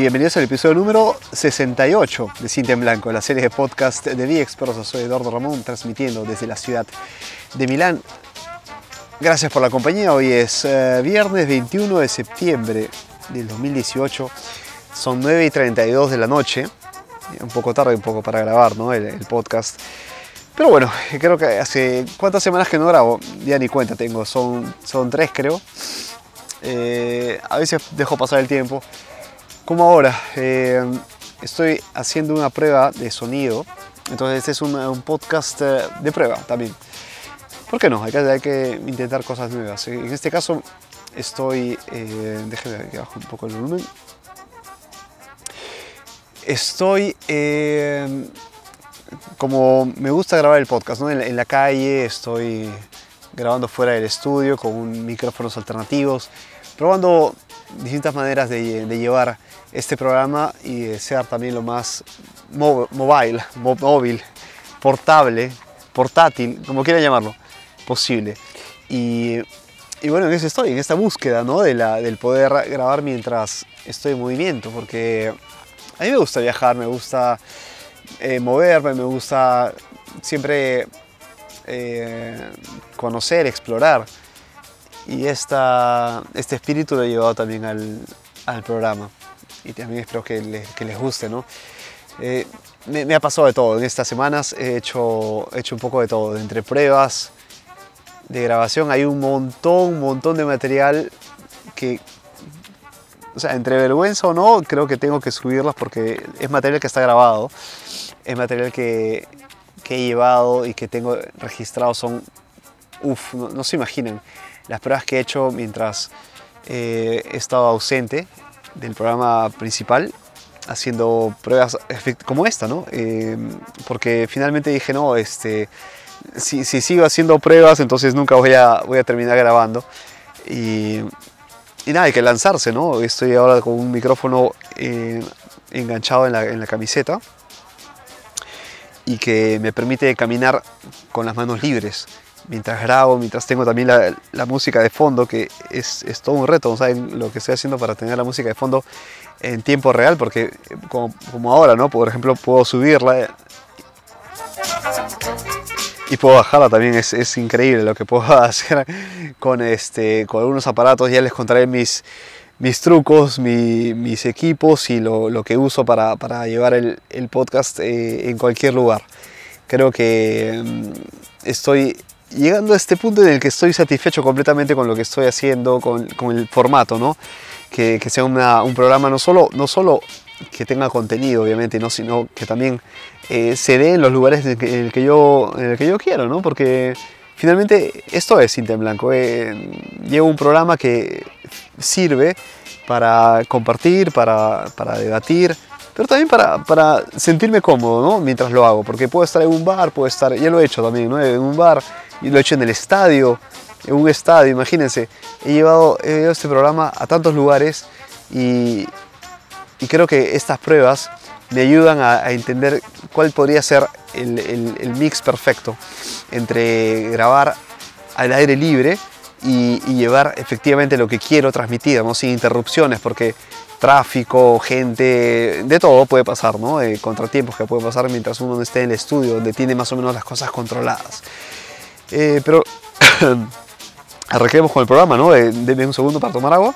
bienvenidos al episodio número 68 de Cinta en Blanco, la serie de podcast de ViExperts. Soy Eduardo Ramón, transmitiendo desde la ciudad de Milán. Gracias por la compañía. Hoy es eh, viernes 21 de septiembre del 2018. Son 9 y 32 de la noche. Un poco tarde, un poco para grabar ¿no? el, el podcast. Pero bueno, creo que hace cuántas semanas que no grabo, ya ni cuenta tengo, son, son tres creo. Eh, a veces dejo pasar el tiempo. Como ahora, eh, estoy haciendo una prueba de sonido. Entonces este es un, podcast eh, de prueba también. ¿Por qué no? Hay que, intentar cosas nuevas. En este caso estoy... Eh, déjeme que bajo un poco el volumen. Estoy... Eh, como me gusta grabar el podcast, en, en la calle estoy grabando fuera del estudio con micrófonos alternativos, probando distintas maneras de, de llevar este programa y de ser también lo más mobile, móvil, portable, portátil, como quieran llamarlo, posible. Y, y, bueno, en eso estoy, en esta búsqueda ¿no? de la, del poder grabar mientras estoy en movimiento, porque a mí me gusta viajar, me gusta eh, moverme, me gusta siempre eh, conocer, explorar. Y esta, este espíritu lo he llevado también al, al programa. Y también espero que les, que les guste, ¿no? Eh, me, me, ha pasado de todo. En estas semanas he hecho, he hecho un poco de todo. Entre pruebas de grabación hay un montón, un montón de material que, o sea, entre vergüenza o no, creo que tengo que subirlas porque es material que está grabado. Es material que, que he llevado y que tengo registrado. Son, uff, no, no se imaginan las pruebas que he hecho mientras eh, he estado ausente del programa principal, haciendo pruebas como esta, ¿no? Eh, porque finalmente dije, no, este, si, si, sigo haciendo pruebas, entonces nunca voy a, voy a terminar grabando. Y, y nada, hay que lanzarse, ¿no? Estoy ahora con un micrófono eh, enganchado en la, en la camiseta y que me permite caminar con las manos libres mientras grabo, mientras tengo también la, la música de fondo, que es, es, todo un reto, ¿saben? Lo que estoy haciendo para tener la música de fondo en tiempo real, porque como, como ahora, ¿no? Por ejemplo, puedo subirla y puedo bajarla también, es, es, increíble lo que puedo hacer con, este, con algunos aparatos, ya les contaré mis, mis trucos, mi, mis equipos y lo, lo, que uso para, para llevar el, el podcast eh, en cualquier lugar. Creo que mm, estoy llegando a este punto en el que estoy satisfecho completamente con lo que estoy haciendo, con, con el formato, ¿no? Que, que sea una, un programa no solo, no solo que tenga contenido, obviamente, ¿no? sino que también eh, se dé en los lugares en el, que, en el, que, yo, en el que yo quiero, ¿no? Porque finalmente esto es Cinta en Blanco. Eh, llevo un programa que sirve para compartir, para, para debatir, pero también para, para, sentirme cómodo ¿no? mientras lo hago, porque puedo estar en un bar, puedo estar, ya lo he hecho también, ¿no? en un bar, y lo he hecho en el estadio, en un estadio, imagínense, he llevado, he llevado este programa a tantos lugares y, y creo que estas pruebas me ayudan a, a entender cuál podría ser el, el, el, mix perfecto entre grabar al aire libre y, y, llevar efectivamente lo que quiero transmitir, ¿no? sin interrupciones, porque tráfico, gente, de todo puede pasar, ¿no? Contratiempos que pueden pasar mientras uno no esté en el estudio, donde tiene más o menos las cosas controladas. Eh, pero arranquemos con el programa, ¿no? Eh, denme un segundo para tomar agua.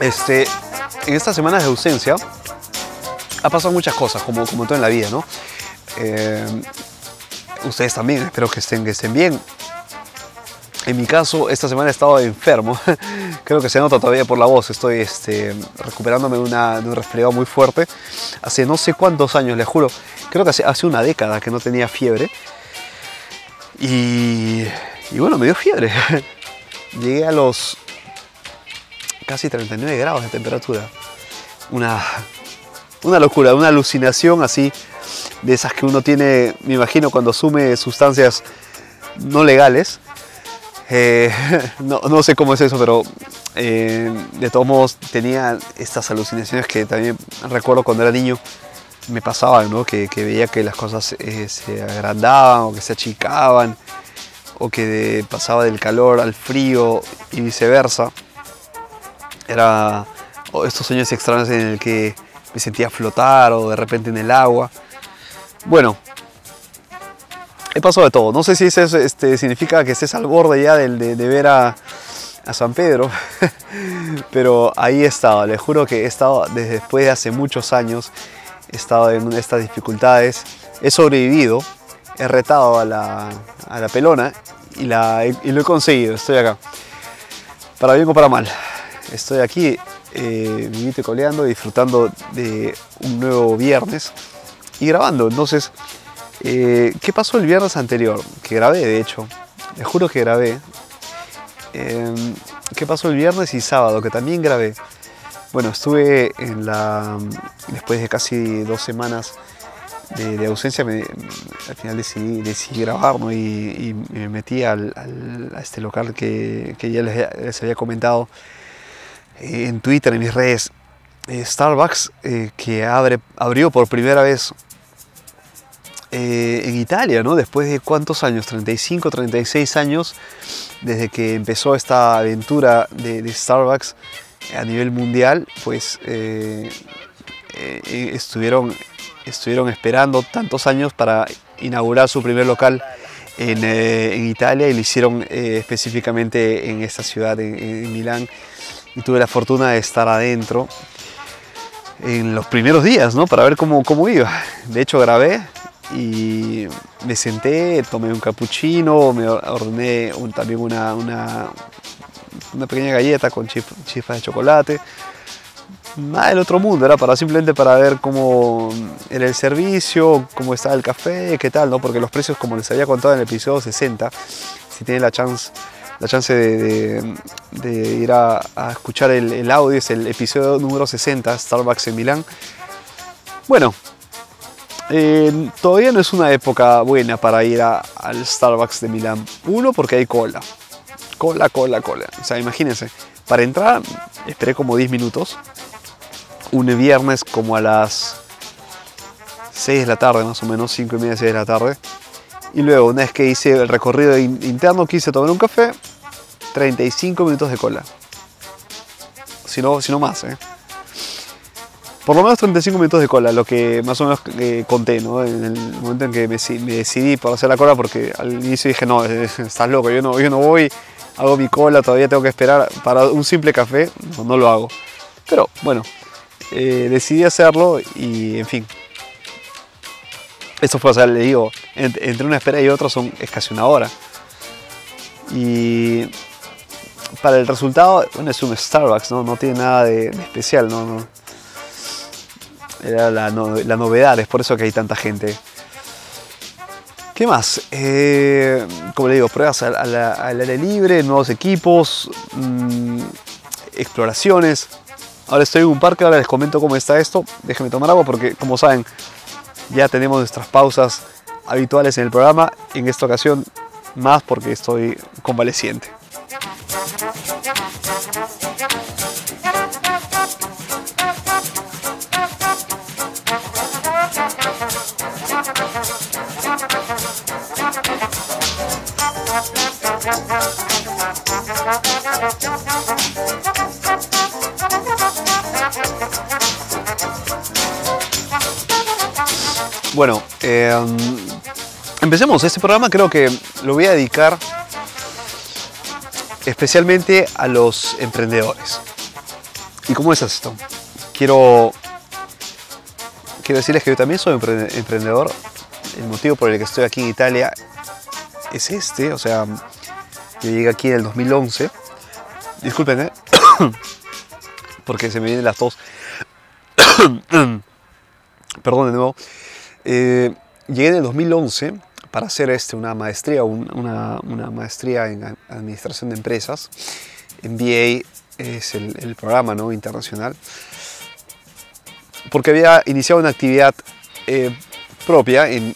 Este, en estas semanas de ausencia ha pasado muchas cosas, como, como todo en la vida, ¿no? Eh, ustedes también, espero que estén, que estén bien. En mi caso, esta semana he estado enfermo. Creo que se nota todavía por la voz. Estoy este, recuperándome de, un resfriado muy fuerte. Hace no sé cuántos años, les juro. Creo que hace, una década que no tenía fiebre. Y, bueno, me dio fiebre. Llegué a los casi 39 grados de temperatura. Una locura, una alucinación así de esas que uno tiene, me imagino, cuando asume sustancias no legales. Eh, no, no, sé cómo es eso, pero eh, de todos modos tenía estas alucinaciones que también recuerdo cuando era niño, me pasaba, ¿no? Que, veía que las cosas eh, se agrandaban o que se achicaban o que pasaba del calor al frío y viceversa. Era estos sueños extraños en el que me sentía flotar o de repente en el agua. Bueno, he pasado de todo. No sé si eso este, significa que estés al borde ya de, de, ver a, San Pedro, pero ahí he estado. Les juro que he estado desde después de hace muchos años, he estado en estas dificultades, he sobrevivido, he retado a la, a la pelona y, la, y lo he conseguido. Estoy acá. Para bien o para mal. Estoy aquí eh, vivite coleando, disfrutando de un nuevo viernes y grabando. Entonces, eh, ¿qué pasó el viernes anterior? Que grabé, de hecho. Les juro que grabé. Em, ¿Qué pasó el viernes y sábado? Que también grabé. Bueno, estuve en la. Después de casi dos semanas de, ausencia, al final decidí, decidí grabar y, me metí al, a este local que, que ya les, les había comentado en Twitter, en mis redes, eh, Starbucks eh, que abre, abrió por primera vez eh, en Italia, ¿no? Después de cuántos años, 35, 36 años, desde que empezó esta aventura de, Starbucks a nivel mundial, pues estuvieron, estuvieron esperando tantos años para inaugurar su primer local en, Italia y lo hicieron específicamente en esta ciudad, en Milán y tuve la fortuna de estar adentro en los primeros días, ¿no? Para ver cómo, cómo iba. De hecho, grabé y me senté, tomé un cappuccino, me ordené también una, una, una, pequeña galleta con chispas de chocolate. Nada del otro mundo, era para simplemente para ver cómo era el servicio, cómo estaba el café, qué tal, ¿no? Porque los precios, como les había contado en el episodio 60, si tienen la chance la chance de, ir a, escuchar el, audio, es el episodio número 60, Starbucks en Milán. Bueno, eh, todavía no es una época buena para ir al Starbucks de Milán. Uno, porque hay cola. Cola, cola, cola. O sea, imagínense, para entrar esperé como 10 minutos. Un viernes como a las 6 de la tarde, más o menos, 5 y media, 6 de la tarde. Y luego, una vez que hice el recorrido interno, quise tomar un café, 35 minutos de cola. Si no, más, ¿eh? Por lo menos 35 minutos de cola, lo que más o menos eh, conté, ¿no? En el momento en que me, decidí por hacer la cola, porque al inicio dije, no, estás loco, yo no, yo no voy, hago mi cola, todavía tengo que esperar para un simple café, no, lo hago. Pero bueno, eh, decidí hacerlo y en fin. Esto fue, o le digo, entre una espera y otra son es casi una hora. Y para el resultado, bueno, es un Starbucks, ¿no? No tiene nada de, especial, ¿no? Era la, novedad, es por eso que hay tanta gente. ¿Qué más? Eh, como le digo, pruebas al, aire libre, nuevos equipos, mm, exploraciones. Ahora estoy en un parque, ahora les comento cómo está esto. Déjenme tomar agua porque, como saben, ya tenemos nuestras pausas habituales en el programa. En esta ocasión más porque estoy convaleciente. Bueno, eh, Empecemos, este programa creo que lo voy a dedicar especialmente a los emprendedores. ¿Y cómo es esto? Quiero, quiero decirles que yo también soy emprendedor. El motivo por el que estoy aquí en Italia es este, o sea, yo llegué aquí en el 2011. Disculpen, ¿eh? porque se me vienen las dos. Perdón de nuevo. Eh, llegué en el 2011 para hacer este, una maestría, una, una, maestría en administración de empresas. MBA es el, programa ¿no? internacional. Porque había iniciado una actividad eh, propia en,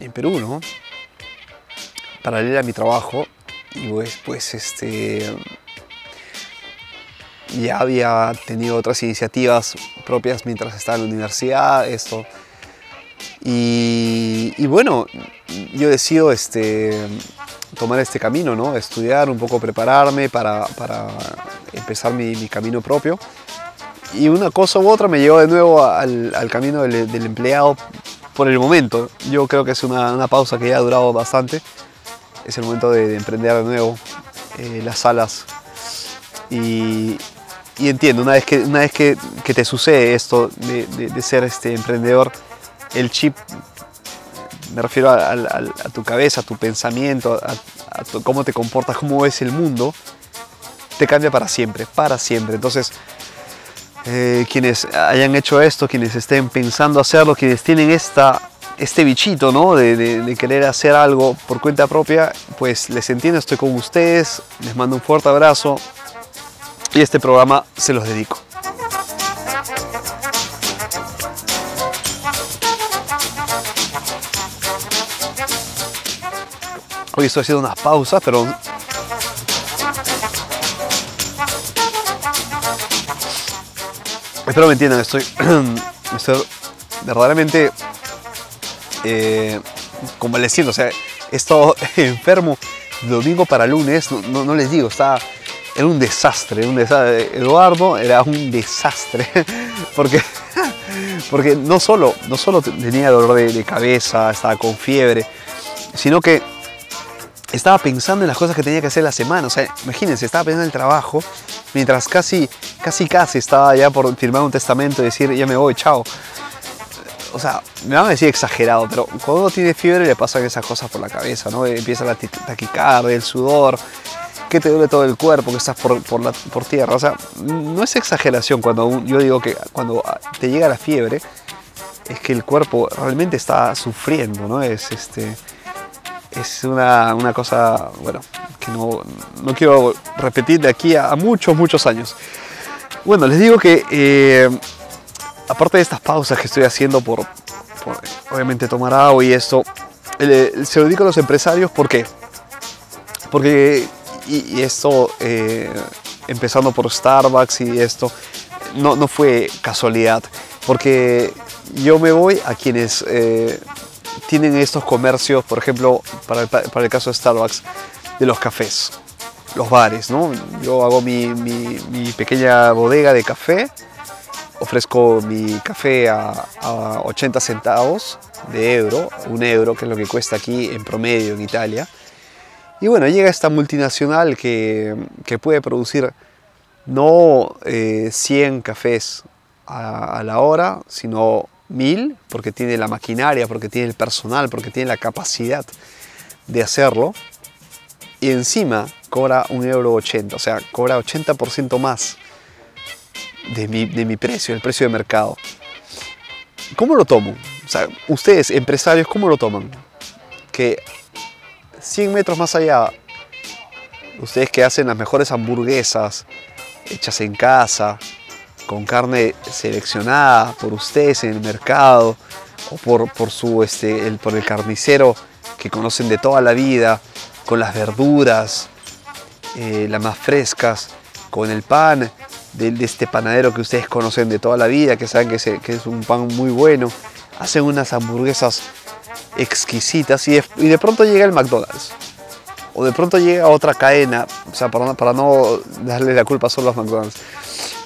en, Perú, ¿no? paralela a mi trabajo. Y pues, pues este, ya había tenido otras iniciativas propias mientras estaba en la universidad. Esto Y, bueno, yo decido este, tomar este camino, ¿no? estudiar, un poco prepararme para, empezar mi, camino propio. Y una cosa u otra me llevó de nuevo al, camino del, empleado por el momento. Yo creo que es una, pausa que ya ha durado bastante. Es el momento de, emprender de nuevo eh, las salas. Y, entiendo, una vez que, una vez que, te sucede esto de, ser este emprendedor, el chip, me refiero a, tu cabeza, a tu pensamiento, a, cómo te comportas, cómo ves el mundo, te cambia para siempre, para siempre. Entonces, eh, quienes hayan hecho esto, quienes estén pensando hacerlo, quienes tienen este bichito ¿no? de, querer hacer algo por cuenta propia, pues les entiendo, estoy con ustedes, les mando un fuerte abrazo y este programa se los dedico. Hoy estoy haciendo unas pausas, pero Espero me entiendan, estoy, verdaderamente eh, convaleciendo. O sea, he estado enfermo domingo para lunes, no, les digo, estaba, era un desastre, un desastre. Eduardo era un desastre, porque, porque no, solo, no solo tenía dolor de cabeza, estaba con fiebre, sino que estaba pensando en las cosas que tenía que hacer la semana. O sea, imagínense, estaba pensando en el trabajo, mientras casi, casi, casi estaba ya por firmar un testamento y decir, ya me voy, chao. O sea, me van a decir exagerado, pero cuando uno tiene fiebre le pasan esas cosas por la cabeza, ¿no? Empieza la taquicardia, el sudor, que te duele todo el cuerpo, que estás por, por, la, por tierra. O sea, no es exageración cuando yo digo que cuando te llega la fiebre, es que el cuerpo realmente está sufriendo, ¿no? Es este es una, una, cosa, bueno, que no, no, quiero repetir de aquí a, muchos, muchos años. Bueno, les digo que eh, aparte de estas pausas que estoy haciendo por, obviamente tomar agua y esto, se lo digo a los empresarios, ¿por qué? Porque, y, esto, eh, empezando por Starbucks y esto, no, no fue casualidad, porque yo me voy a quienes eh, tienen estos comercios, por ejemplo, para el, caso de Starbucks, de los cafés, los bares, ¿no? Yo hago mi, pequeña bodega de café, ofrezco mi café a, 80 centavos de euro, un euro, que es lo que cuesta aquí en promedio en Italia. Y bueno, llega esta multinacional que, puede producir no 100 eh, cafés a, a, la hora, sino mil, porque tiene la maquinaria, porque tiene el personal, porque tiene la capacidad de hacerlo. Y encima cobra un euro 80, o sea, cobra 80% más de mi, de mi precio, el precio de mercado. ¿Cómo lo tomo? O sea, ustedes, empresarios, ¿cómo lo toman? Que 100 metros más allá, ustedes que hacen las mejores hamburguesas hechas en casa, con carne seleccionada por ustedes en el mercado o por, por, su, este, el, por el carnicero que conocen de toda la vida, con las verduras, eh, las más frescas, con el pan de, este panadero que ustedes conocen de toda la vida, que saben que, que es un pan muy bueno, hacen unas hamburguesas exquisitas y y de pronto llega el McDonald's o de pronto llega otra cadena, o sea, para, no darle la culpa solo a McDonald's,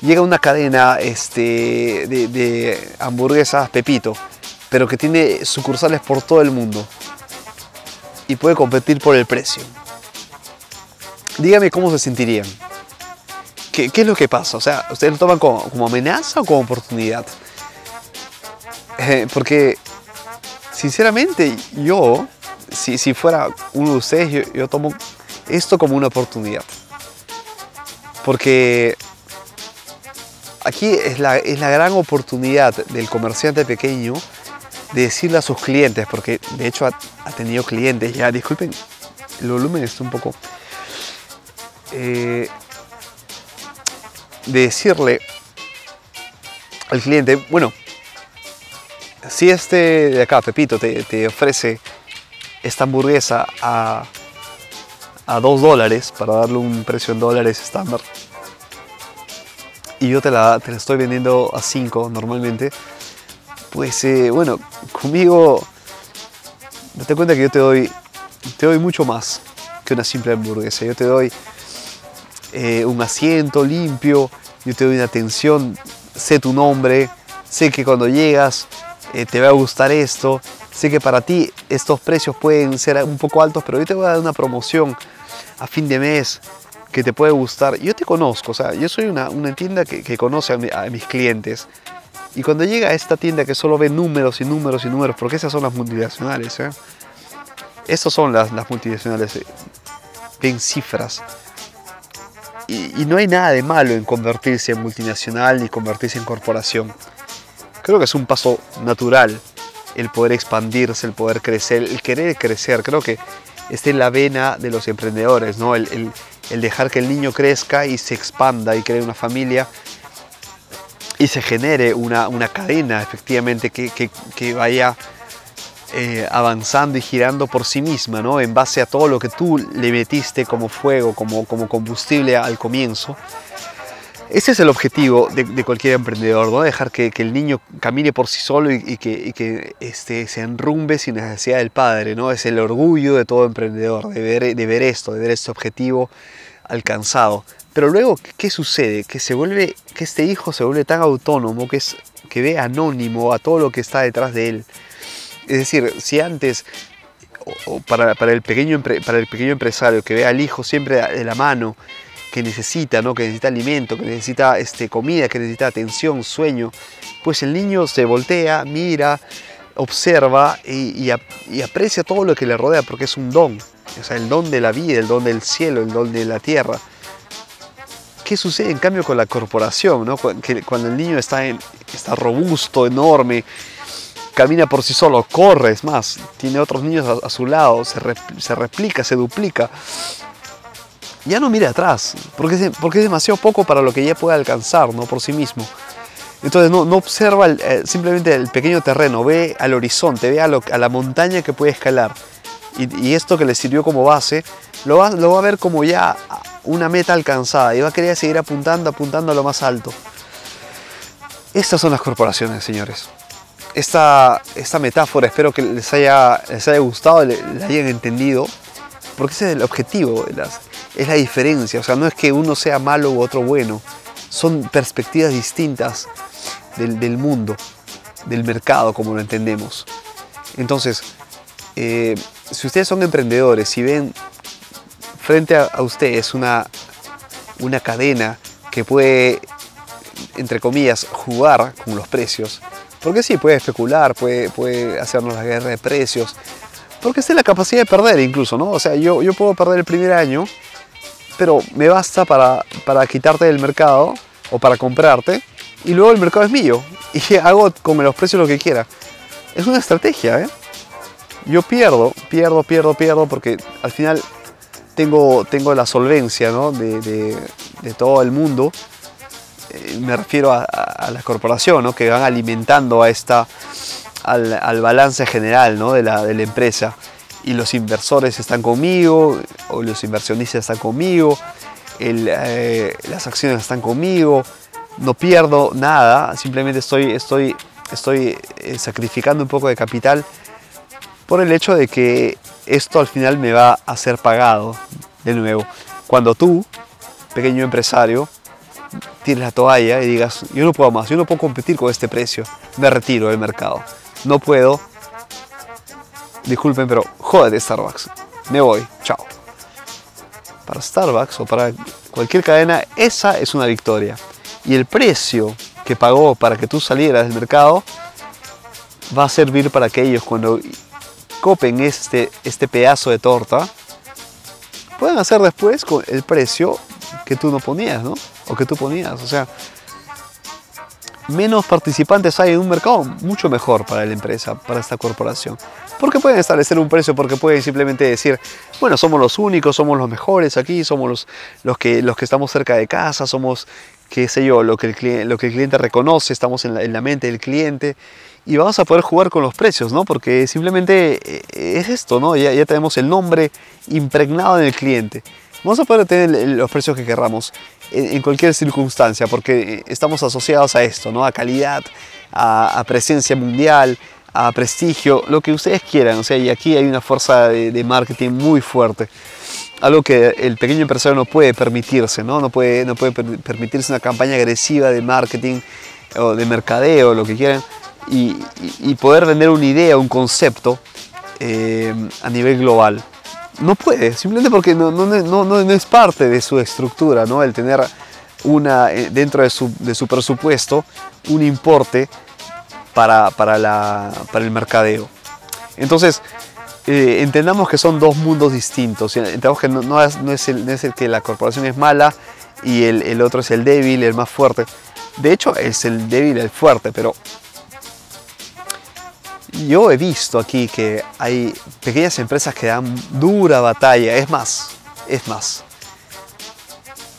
llega una cadena este, de, hamburguesas Pepito, pero que tiene sucursales por todo el mundo y puede competir por el precio. Dígame cómo se sentirían. ¿Qué, es lo que pasa? O sea, ¿ustedes lo toman como, amenaza o como oportunidad? Eh, porque, sinceramente, yo si, fuera uno de ustedes, yo, tomo esto como una oportunidad. Porque aquí es la, es la gran oportunidad del comerciante pequeño de decirle a sus clientes, porque de hecho ha, tenido clientes ya, disculpen, el volumen está un poco... Eh, de decirle al cliente, bueno, si este de acá, Pepito, te ofrece esta hamburguesa a, a 2 dólares, para darle un precio en dólares estándar, y yo te la, te la estoy vendiendo a 5 normalmente, Pues eh, bueno, conmigo, date cuenta que yo te doy, te doy mucho más que una simple hamburguesa. Yo te doy eh, un asiento limpio, yo te doy una atención, sé tu nombre, sé que cuando llegas eh, te va a gustar esto, sé que para ti estos precios pueden ser un poco altos, pero yo te voy a dar una promoción a fin de mes que te puede gustar. Yo te conozco, o sea, yo soy una, tienda que, conoce a, mis clientes. Y cuando llega a esta tienda que solo ve números y números y números, porque esas son las multinacionales, ¿eh? Esas son las, las multinacionales, eh, ven cifras. Y, y, no hay nada de malo en convertirse en multinacional ni convertirse en corporación. Creo que es un paso natural el poder expandirse, el poder crecer, el querer crecer. Creo que está en la vena de los emprendedores, ¿no? El, dejar que el niño crezca y se expanda y cree una familia y se genere una, cadena efectivamente que, vaya eh, avanzando y girando por sí misma, ¿no? En base a todo lo que tú le metiste como fuego, como, como combustible al comienzo ese es el objetivo de, cualquier emprendedor, ¿no? Dejar que, el niño camine por sí solo y, que, este, se enrumbe sin necesidad del padre, ¿no? Es el orgullo de todo emprendedor, de ver, esto, de ver este objetivo alcanzado. Pero luego, ¿qué sucede? Que, se vuelve, que este hijo se vuelve tan autónomo que, es, ve anónimo a todo lo que está detrás de él. Es decir, si antes para el pequeño empresario que ve al hijo siempre de la mano, que necesita, ¿no? que necesita alimento, que necesita este, comida, que necesita atención, sueño, pues el niño se voltea, mira, observa y, aprecia todo lo que le rodea porque es un don, o sea, el don de la vida, el don del cielo, el don de la tierra. ¿Qué sucede en cambio con la corporación? ¿no? Cuando el niño está, en, está robusto, enorme, camina por sí solo, corre, es más, tiene otros niños a, su lado, se, se replica, se duplica ya no mire atrás, porque es, porque es demasiado poco para lo que ya puede alcanzar ¿no? por sí mismo. Entonces no, no observa eh, simplemente el pequeño terreno, ve al horizonte, ve a, la montaña que puede escalar. Y, esto que le sirvió como base, lo va, lo va a ver como ya una meta alcanzada y va a querer seguir apuntando, apuntando a lo más alto. Estas son las corporaciones, señores. Esta, esta metáfora espero que les haya, les haya gustado, la hayan entendido, porque ese es el objetivo las, es la diferencia. O sea, no es que uno sea malo u otro bueno. Son perspectivas distintas del, mundo, del mercado, como lo entendemos. Entonces, eh, si ustedes son emprendedores y ven frente a, ustedes una, una cadena que puede, entre comillas, jugar con los precios, porque sí, puede especular, puede, puede hacernos la guerra de precios, porque es la capacidad de perder incluso, ¿no? O sea, yo, yo puedo perder el primer año pero me basta para, para quitarte del mercado o para comprarte y luego el mercado es mío y hago con los precios lo que quiera. Es una estrategia, ¿eh? Yo pierdo, pierdo, pierdo, pierdo porque al final tengo, tengo la solvencia de, de, todo el mundo. Eh, me refiero a, la corporación, ¿no? que van alimentando a esta, al, al balance general ¿no? de, la, de la empresa y los inversores están conmigo, o los inversionistas están conmigo, eh, las acciones están conmigo, no pierdo nada, simplemente estoy, estoy, estoy eh, sacrificando un poco de capital por el hecho de que esto al final me va a ser pagado de nuevo. Cuando tú, pequeño empresario, tires la toalla y digas, yo no puedo más, yo no puedo competir con este precio, me retiro del mercado. No puedo, disculpen, pero de Starbucks. Me voy, chao. Para Starbucks o para cualquier cadena, esa es una victoria. Y el precio que pagó para que tú salieras del mercado va a servir para que ellos cuando copen este, este pedazo de torta, puedan hacer después con el precio que tú no ponías, ¿no? O que tú ponías. O sea, menos participantes hay en un mercado, mucho mejor para la empresa, para esta corporación. Porque pueden establecer un precio, porque pueden simplemente decir, bueno, somos los únicos, somos los mejores aquí, somos los, los, que, los que estamos cerca de casa, somos, qué sé yo, lo que el, cliente, lo que el cliente reconoce, estamos en la, mente del cliente y vamos a poder jugar con los precios, ¿no? Porque simplemente eh, es esto, ¿no? Ya, tenemos el nombre impregnado en el cliente. Vamos a poder tener los precios que querramos en, cualquier circunstancia, porque estamos asociados a esto, ¿no? A calidad, a, presencia mundial, a prestigio, lo que ustedes quieran. O sea, y aquí hay una fuerza de, marketing muy fuerte. Algo que el pequeño empresario no puede permitirse, ¿no? No puede, no puede permitirse una campaña agresiva de marketing o de mercadeo, lo que quieran, y, poder vender una idea, un concepto eh, a nivel global. No puede, simplemente porque no, no, no, no, es parte de su estructura, ¿no? El tener una, eh, dentro de su, de su presupuesto un importe para, para, la, para el mercadeo. Entonces, eh, entendamos que son dos mundos distintos. Entendamos que no, es, es el, no, es, el, que la corporación es mala y el, el, otro es el débil, el más fuerte. De hecho, es el débil, el fuerte, pero yo he visto aquí que hay pequeñas empresas que dan dura batalla. Es más, es más,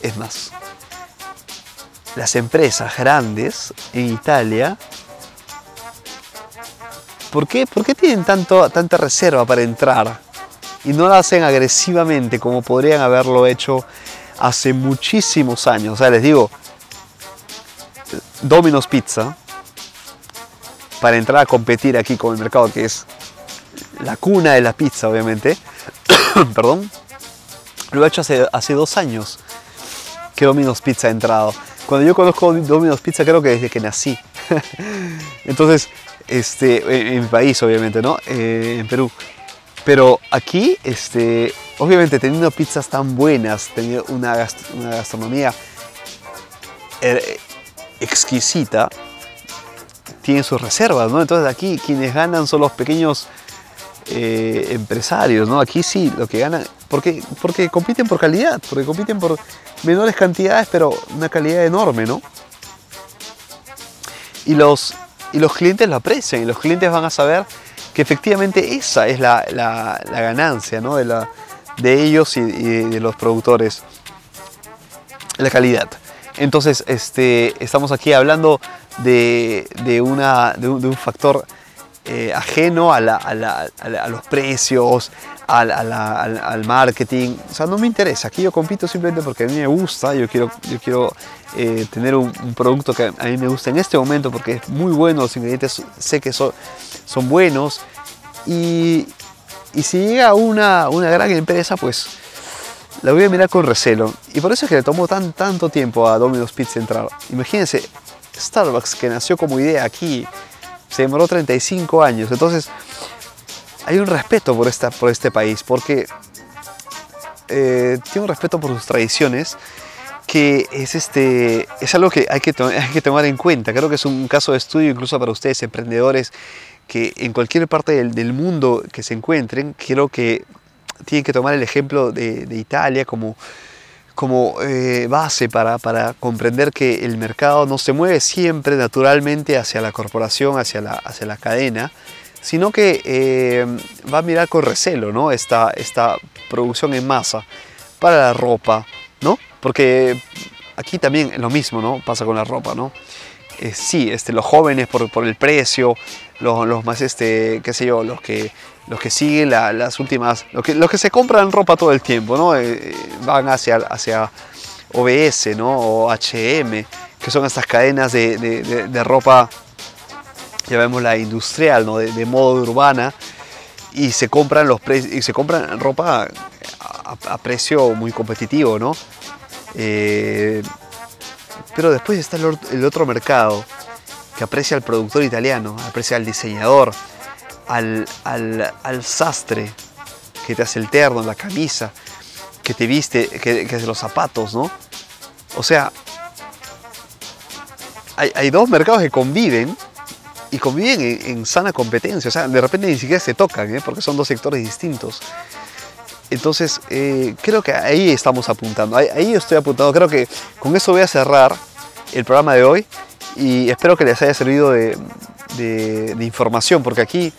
es más. Las empresas grandes en Italia, ¿por qué, por qué tienen tanto, tanta reserva para entrar? Y no lo hacen agresivamente como podrían haberlo hecho hace muchísimos años. O sea, les digo, Domino's Pizza para entrar a competir aquí con el mercado que es la cuna de la pizza, obviamente. Perdón. Lo he hecho hace, hace dos años que Domino's Pizza ha entrado. Cuando yo conozco Domino's Pizza creo que desde que nací. Entonces, este, en, mi país obviamente, ¿no? Eh, en Perú. Pero aquí, este, obviamente teniendo pizzas tan buenas, teniendo una, gastronomía eh, exquisita, tienen sus reservas, ¿no? Entonces aquí quienes ganan son los pequeños eh, empresarios, ¿no? Aquí sí, lo que ganan, porque, porque compiten por calidad, porque compiten por menores cantidades, pero una calidad enorme, ¿no? Y los, y los clientes lo aprecian, y los clientes van a saber que efectivamente esa es la, ganancia, ¿no? De, la, de ellos y, de los productores, la calidad. Entonces, este, estamos aquí hablando de, una, de, un, factor eh, ajeno a, los precios, al, marketing. O sea, no me interesa. Aquí yo compito simplemente porque a mí me gusta. Yo quiero, yo quiero eh, tener un, producto que a mí me gusta en este momento porque es muy bueno. Los ingredientes sé que son, son buenos. Y, si llega una, una gran empresa, pues la voy a mirar con recelo. Y por eso es que le tomó tan, tanto tiempo a Domino's Pizza entrar. Imagínense, Starbucks, que nació como idea aquí, se demoró 35 años. Entonces, hay un respeto por, esta, por este país, porque eh, tiene un respeto por sus tradiciones que es, este, es algo que hay, que hay que tomar en cuenta. Creo que es un caso de estudio incluso para ustedes, emprendedores, que en cualquier parte del, mundo que se encuentren, creo que tienen que tomar el ejemplo de Italia como como eh, base para, para, comprender que el mercado no se mueve siempre naturalmente hacia la corporación, hacia la, hacia la cadena, sino que eh, va a mirar con recelo ¿no? esta, esta producción en masa para la ropa, ¿no? porque aquí también lo mismo ¿no? pasa con la ropa. ¿no? Eh, sí, este, los jóvenes por, por el precio, los, los, más, este, qué sé yo, los que los que siguen las últimas, los que, los que se compran ropa todo el tiempo, ¿no? Eh, van hacia, hacia OBS, ¿no? O HM, que son estas cadenas de, de, ropa, llamémosla industrial, ¿no? De, modo urbana, y se compran, los y se compran ropa a, precio muy competitivo, ¿no? Eh, pero después está el, otro mercado que aprecia al productor italiano, aprecia al diseñador, al, al, sastre que te hace el terno, la camisa, que te viste, que, hace los zapatos, ¿no? O sea, hay, dos mercados que conviven y conviven en, sana competencia. O sea, de repente ni siquiera se tocan, ¿eh? porque son dos sectores distintos. Entonces, eh, creo que ahí estamos apuntando. Ahí, estoy apuntando. Creo que con eso voy a cerrar el programa de hoy y espero que les haya servido de información, porque aquí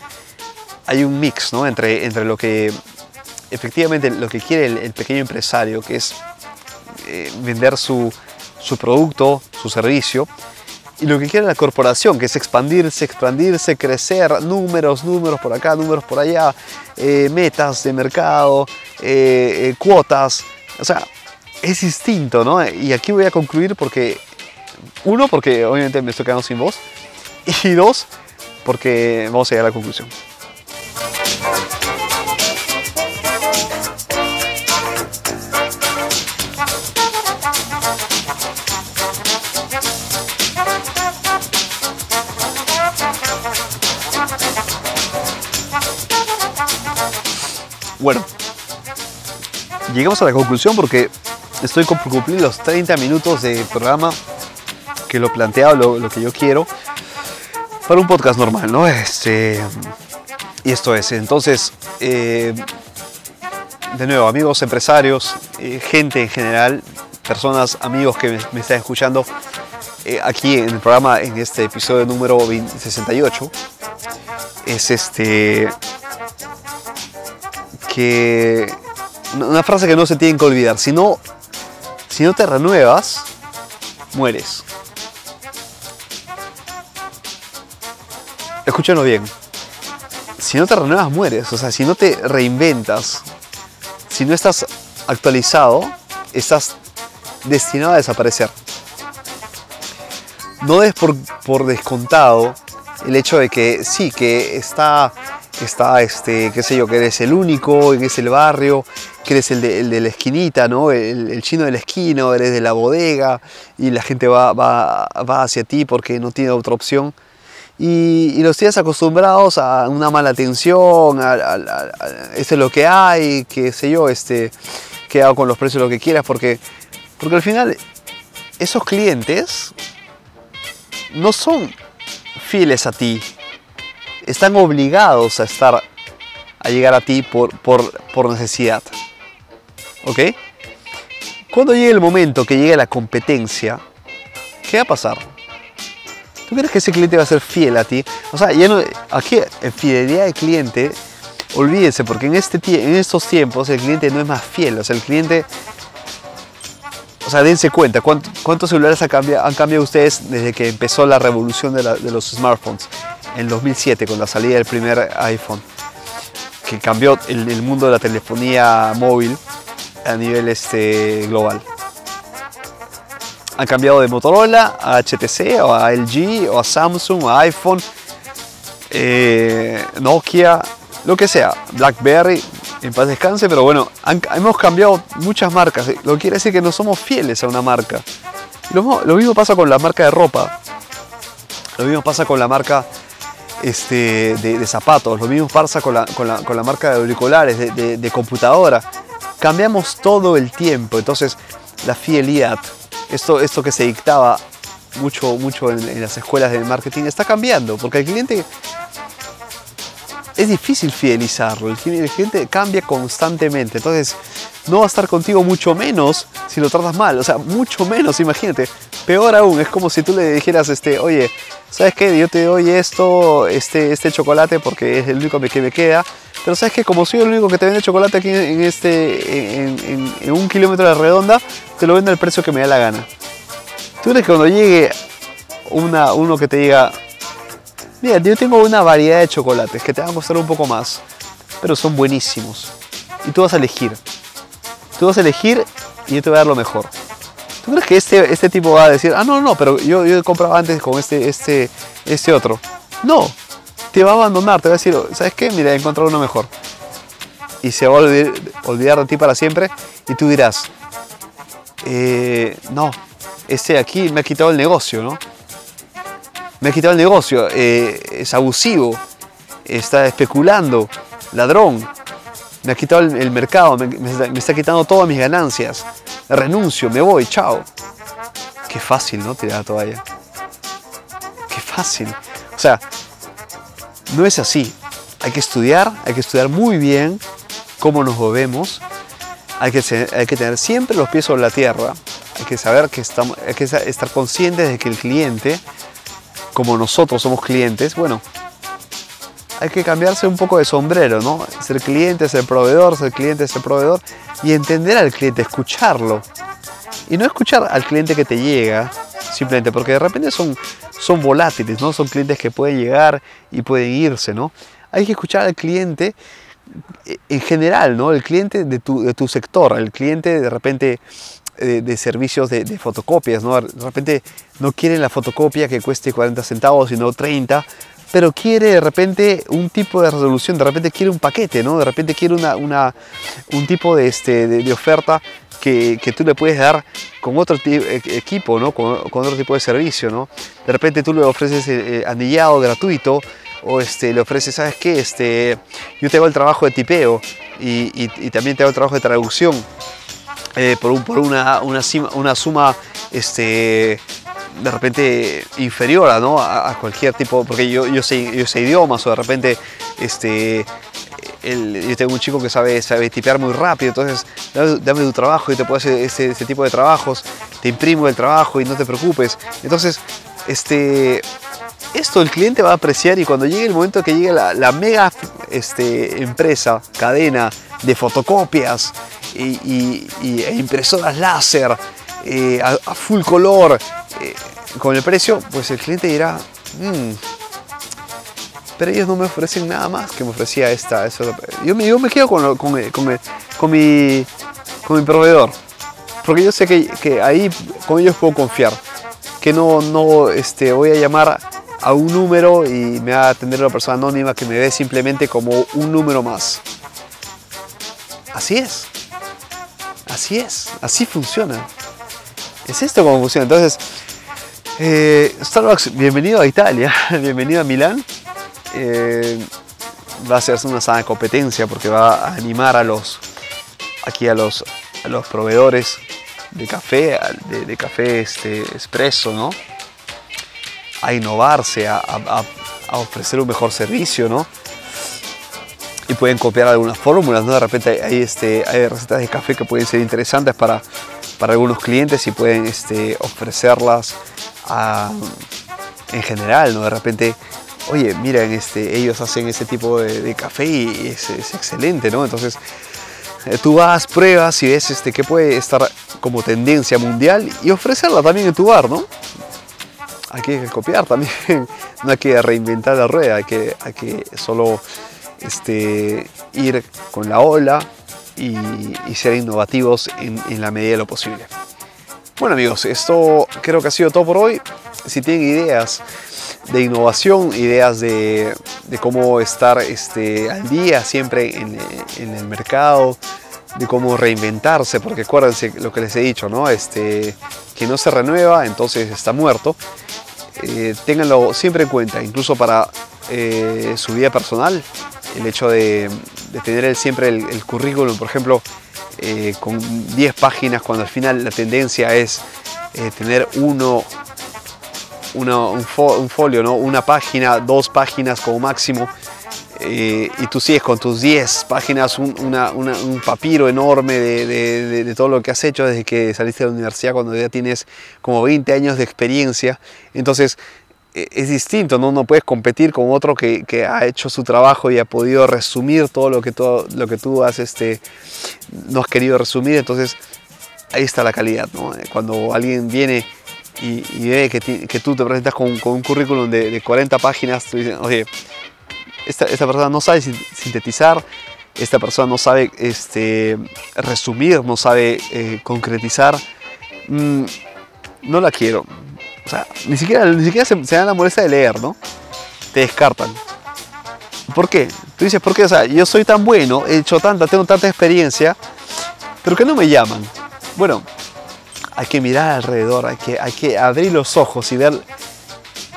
hay un mix ¿no? entre, entre lo que efectivamente lo que quiere el, pequeño empresario, que es eh, vender su, su, producto, su servicio, y lo que quiere la corporación, que es expandirse, expandirse, crecer, números, números por acá, números por allá, eh, metas de mercado, eh, cuotas, o sea, es distinto, ¿no? Y aquí voy a concluir porque, uno, porque obviamente me estoy quedando sin voz, Y dos, porque vamos a llegar a la conclusión. Bueno, llegamos a la conclusión porque estoy por los 30 minutos de programa que lo planteado, lo, lo que yo quiero, para un podcast normal, ¿no? Este, y esto es, entonces, eh, de nuevo, amigos empresarios, eh, gente en general, personas, amigos que me, están escuchando eh, aquí en el programa, en este episodio número 68, es este que una frase que no se tiene que olvidar, si no, si no te renuevas, mueres. Escúchenlo bien. Si no te renuevas, mueres. O sea, si no te reinventas, si no estás actualizado, estás destinado a desaparecer. No des por, por descontado el hecho de que sí, que está está, este, qué sé yo, que eres el único, que es el barrio, que eres el de, la esquinita, ¿no? El, chino de la esquina, eres de la bodega y la gente va, va, va hacia ti porque no tiene otra opción. Y, los tienes acostumbrados a una mala atención, a, es lo que hay, qué sé yo, este, que hago con los precios lo que quieras, porque, porque al final esos clientes no son fieles a ti, están obligados a estar, a llegar a ti por, por, necesidad. ¿Ok? Cuando llegue el momento que llegue la competencia, ¿qué va a pasar? ¿Tú crees que ese cliente va a ser fiel a ti? O sea, aquí en fidelidad de cliente, olvídense, porque en, este, en estos tiempos el cliente no es más fiel. O sea, el cliente o sea, dense cuenta, ¿cuántos, celulares han cambiado, han cambiado, ustedes desde que empezó la revolución de, los smartphones? En 2007 con la salida del primer iPhone, que cambió el, mundo de la telefonía móvil a nivel este, global. Han cambiado de Motorola a HTC o a LG o a Samsung a iPhone, eh, Nokia, lo que sea, BlackBerry, en paz descanse, pero bueno, hemos cambiado muchas marcas, lo que quiere decir que no somos fieles a una marca. Lo mismo pasa con la marca de ropa, lo mismo pasa con la marca este, de, zapatos, lo mismo pasa con la, con la, con la marca de auriculares, de, computadora. Cambiamos todo el tiempo, entonces la fidelidad, esto, esto que se dictaba mucho, mucho en, las escuelas de marketing, está cambiando, porque el cliente es difícil fidelizarlo, el cliente cambia constantemente, entonces no va a estar contigo mucho menos si lo tratas mal, o sea, mucho menos, imagínate. Peor aún, es como si tú le dijeras, este, oye, ¿sabes qué? Yo te doy esto, este, este chocolate porque es el único que me queda, pero ¿sabes qué? Como soy el único que te vende chocolate aquí en, este, en, un kilómetro de redonda, te lo vendo al precio que me da la gana. ¿Tú crees que cuando llegue una, uno que te diga, mira, yo tengo una variedad de chocolates que te van a costar un poco más, pero son buenísimos, y tú vas a elegir, Tú vas a elegir y yo te voy a dar lo mejor. ¿Tú crees que este, este tipo va a decir, ah, no, no, pero yo, yo compraba antes con este, este, este otro? No, te va a abandonar, te va a decir, ¿sabes qué? Mira, he encontrado uno mejor. Y se va a olvidar, de ti para siempre y tú dirás, eh, no, este aquí me ha quitado el negocio, ¿no? Me ha quitado el negocio, eh, es abusivo, está especulando, ladrón, me ha quitado el, mercado, me, está quitando todas mis ganancias, renuncio, me voy, chao. Qué fácil, ¿no? Tirar la toalla. Qué fácil. O sea, no es así. Hay que estudiar, hay que estudiar muy bien cómo nos movemos. Hay que, tener siempre los pies sobre la tierra. Hay que saber que estamos, hay que estar conscientes de que el cliente, como nosotros somos clientes, bueno, hay que cambiarse un poco de sombrero, ¿no? Ser cliente, ser proveedor, ser cliente, ser proveedor y entender al cliente, escucharlo. Y no escuchar al cliente que te llega, simplemente porque de repente son, son volátiles, ¿no? Son clientes que pueden llegar y pueden irse, ¿no? Hay que escuchar al cliente eh, en general, ¿no? El cliente de tu, de tu sector, el cliente de repente eh, de, servicios de, fotocopias, ¿no? De repente no quieren la fotocopia que cueste 40 centavos, sino 30, pero quiere de repente un tipo de resolución, de repente quiere un paquete, ¿no? De repente quiere una, una un tipo de, este, de, oferta que, que, tú le puedes dar con otro e, equipo, ¿no? Con, con, otro tipo de servicio, ¿no? De repente tú le ofreces eh, anillado gratuito o este, le ofreces, ¿sabes qué? Este, yo te hago el trabajo de tipeo y, y, y también te hago el trabajo de traducción eh, por, un, por una, una, suma este, de repente inferior ¿no? a, cualquier tipo, porque yo, yo, sé, yo sé idiomas o de repente este, yo tengo un chico que sabe, sabe tipear muy rápido, entonces dame, tu trabajo y te puedo hacer ese, ese, tipo de trabajos, te imprimo el trabajo y no te preocupes. Entonces, este, esto el cliente va a apreciar y cuando llegue el momento que llegue la, mega este, empresa, cadena de fotocopias, y, e impresoras láser eh, a, full color eh, con el precio, pues el cliente dirá, mm, pero ellos no me ofrecen nada más que me ofrecía esta. Yo, me, yo me quedo con, con, con, con, mi, mi proveedor, porque yo sé que, que, ahí con ellos puedo confiar, que no, no este, voy a llamar a un número y me va a atender una persona anónima que me ve simplemente como un número más. Así es. Así es, así funciona. Es esto como funciona. Entonces, eh, Starbucks, bienvenido a Italia, bienvenido a Milán. Eh, va a ser una sana competencia porque va a animar a los aquí a los, los proveedores de café, de, café este, expreso, ¿no? A innovarse, a, ofrecer un mejor servicio, ¿no? y pueden copiar algunas fórmulas, ¿no? De repente hay, este, hay recetas de café que pueden ser interesantes para, para algunos clientes y pueden este, ofrecerlas en general, ¿no? De repente, oye, miren, este, ellos hacen ese tipo de, café y es, excelente, ¿no? Entonces, eh, tú vas, pruebas y ves este, que puede estar como tendencia mundial y ofrecerla también en tu bar, ¿no? Hay que copiar también, no hay que reinventar la rueda, hay que, solo este, ir con la ola y, ser innovativos en, la medida de lo posible. Bueno amigos, esto creo que ha sido todo por hoy. Si tienen ideas de innovación, ideas de, cómo estar este, al día siempre en, el mercado, de cómo reinventarse, porque acuérdense lo que les he dicho, ¿no? Este, que no se renueva, entonces está muerto. Eh, ténganlo siempre en cuenta, incluso para eh, su vida personal, el hecho de, tener siempre el, currículum, por ejemplo, eh, con 10 páginas, cuando al final la tendencia es eh, tener uno, un, folio, ¿no? una página, dos páginas como máximo, eh, y tú sigues con tus 10 páginas, un, un papiro enorme de, de, todo lo que has hecho desde que saliste de la universidad, cuando ya tienes como 20 años de experiencia. Entonces, e, es distinto, ¿no? No puedes competir con otro que, que, ha hecho su trabajo y ha podido resumir todo lo que, todo, lo que tú has, este, no has querido resumir, entonces ahí está la calidad, ¿no? Eh, cuando alguien viene y, ve que, que, tú te presentas con, con un currículum de, 40 páginas, tú dices, oye, esta, esta, persona no sabe sintetizar, esta persona no sabe este, resumir, no sabe eh, concretizar, mm, no la quiero, o sea, ni siquiera, ni siquiera se, dan la molestia de leer, ¿no? Te descartan. ¿Por qué? Tú dices, ¿por qué? O sea, yo soy tan bueno, he hecho tanta, tengo tanta experiencia, pero que no me llaman. Bueno, hay que mirar alrededor, hay que, hay que abrir los ojos y ver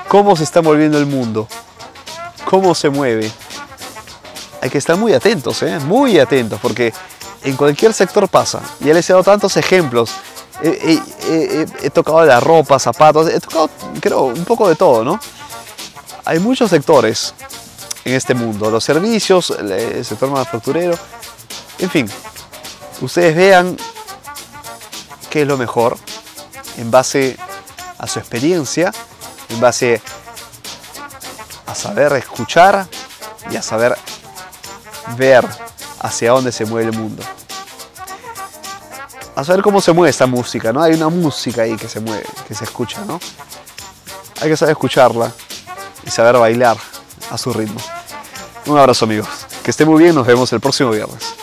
cómo se está moviendo el mundo, cómo se mueve. Hay que estar muy atentos, ¿eh? muy atentos, porque en cualquier sector pasa. Ya les he dado tantos ejemplos he, tocado la ropa, zapatos, he tocado, creo, un poco de todo, ¿no? Hay muchos sectores en este mundo, los servicios, el sector manufacturero, en fin, ustedes vean qué es lo mejor en base a su experiencia, en base saber escuchar y a saber ver hacia dónde se mueve el mundo a saber cómo se mueve esta música, ¿no? Hay una música ahí que se mueve, que se escucha, ¿no? Hay que saber escucharla y saber bailar a su ritmo. Un abrazo amigos, que esté muy bien, nos vemos el próximo viernes.